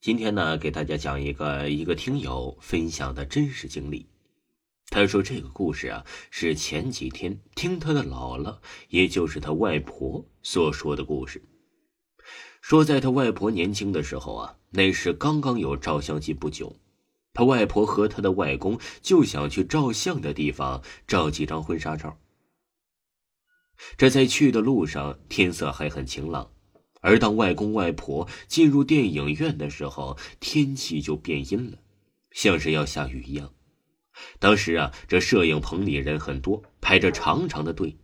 今天呢，给大家讲一个一个听友分享的真实经历。他说这个故事啊，是前几天听他的姥姥，也就是他外婆所说的故事。说在他外婆年轻的时候啊，那时刚刚有照相机不久，他外婆和他的外公就想去照相的地方照几张婚纱照。这在去的路上，天色还很晴朗。而当外公外婆进入电影院的时候，天气就变阴了，像是要下雨一样。当时啊，这摄影棚里人很多，排着长长的队。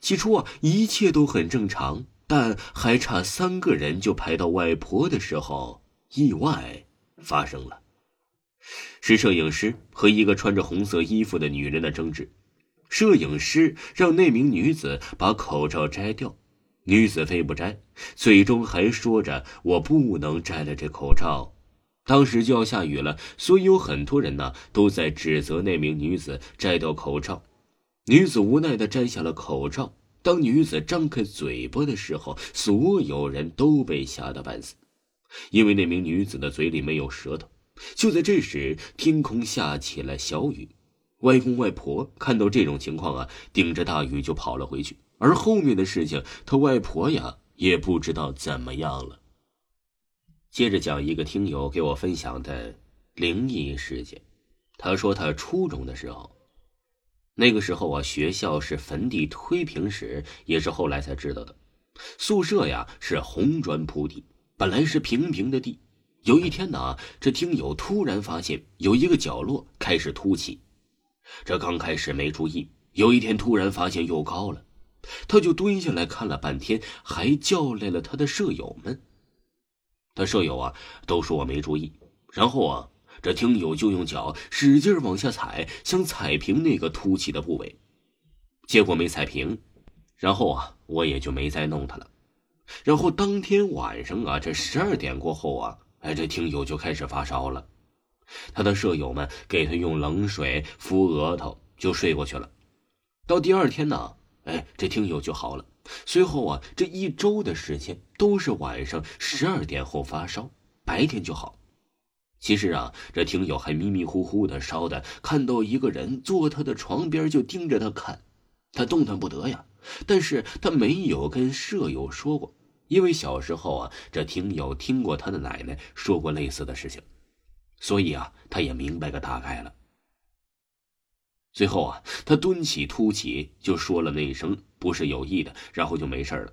起初啊，一切都很正常，但还差三个人就排到外婆的时候，意外发生了。是摄影师和一个穿着红色衣服的女人的争执。摄影师让那名女子把口罩摘掉。女子非不摘，嘴中还说着：“我不能摘了这口罩。”当时就要下雨了，所以有很多人呢都在指责那名女子摘掉口罩。女子无奈的摘下了口罩。当女子张开嘴巴的时候，所有人都被吓得半死，因为那名女子的嘴里没有舌头。就在这时，天空下起了小雨。外公外婆看到这种情况啊，顶着大雨就跑了回去。而后面的事情，他外婆呀也不知道怎么样了。接着讲一个听友给我分享的灵异事件。他说他初中的时候，那个时候啊，学校是坟地推平时，也是后来才知道的。宿舍呀是红砖铺地，本来是平平的地。有一天呢，这听友突然发现有一个角落开始凸起，这刚开始没注意，有一天突然发现又高了。他就蹲下来看了半天，还叫来了他的舍友们。他舍友啊都说我没注意，然后啊这听友就用脚使劲往下踩，想踩平那个凸起的部位，结果没踩平，然后啊我也就没再弄他了。然后当天晚上啊这十二点过后啊，哎这听友就开始发烧了，他的舍友们给他用冷水敷额头，就睡过去了。到第二天呢。哎，这听友就好了。随后啊，这一周的时间都是晚上十二点后发烧，白天就好。其实啊，这听友还迷迷糊糊的烧的，看到一个人坐他的床边就盯着他看，他动弹不得呀。但是他没有跟舍友说过，因为小时候啊，这听友听过他的奶奶说过类似的事情，所以啊，他也明白个大概了。最后啊，他蹲起突起，就说了那一声“不是有意的”，然后就没事了。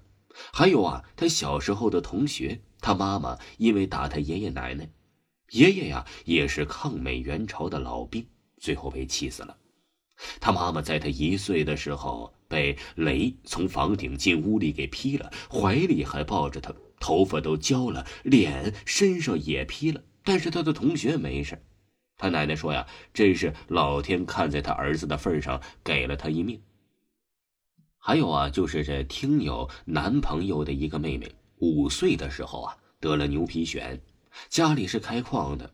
还有啊，他小时候的同学，他妈妈因为打他爷爷奶奶，爷爷呀也是抗美援朝的老兵，最后被气死了。他妈妈在他一岁的时候被雷从房顶进屋里给劈了，怀里还抱着他，头发都焦了，脸身上也劈了，但是他的同学没事。他奶奶说呀：“这是老天看在他儿子的份上，给了他一命。”还有啊，就是这听友男朋友的一个妹妹，五岁的时候啊得了牛皮癣，家里是开矿的，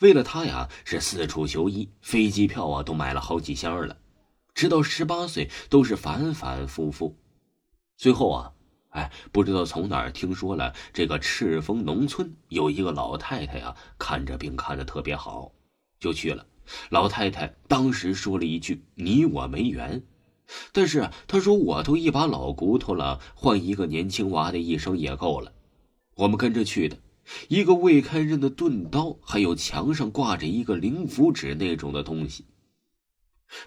为了他呀是四处求医，飞机票啊都买了好几箱了，直到十八岁都是反反复复，最后啊，哎，不知道从哪儿听说了，这个赤峰农村有一个老太太呀，看着病看的特别好。就去了，老太太当时说了一句：“你我没缘。”但是她说：“我都一把老骨头了，换一个年轻娃的一生也够了。”我们跟着去的，一个未开刃的钝刀，还有墙上挂着一个灵符纸那种的东西。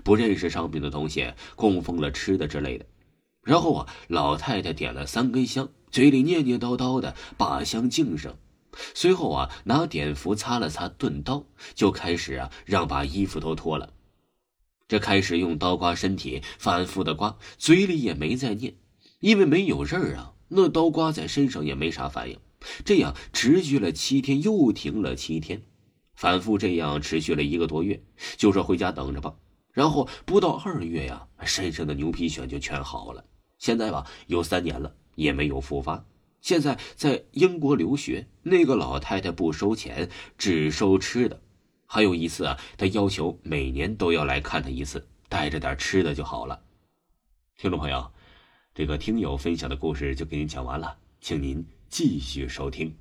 不认识上面的东西，供奉了吃的之类的。然后啊，老太太点了三根香，嘴里念念叨叨的，把香敬上。随后啊，拿碘伏擦了擦钝刀，就开始啊，让把衣服都脱了。这开始用刀刮身体，反复的刮，嘴里也没再念，因为没有刃啊，那刀刮在身上也没啥反应。这样持续了七天，又停了七天，反复这样持续了一个多月，就说回家等着吧。然后不到二月呀，身上的牛皮癣就全好了。现在吧，有三年了，也没有复发。现在在英国留学，那个老太太不收钱，只收吃的。还有一次啊，她要求每年都要来看她一次，带着点吃的就好了。听众朋友，这个听友分享的故事就给您讲完了，请您继续收听。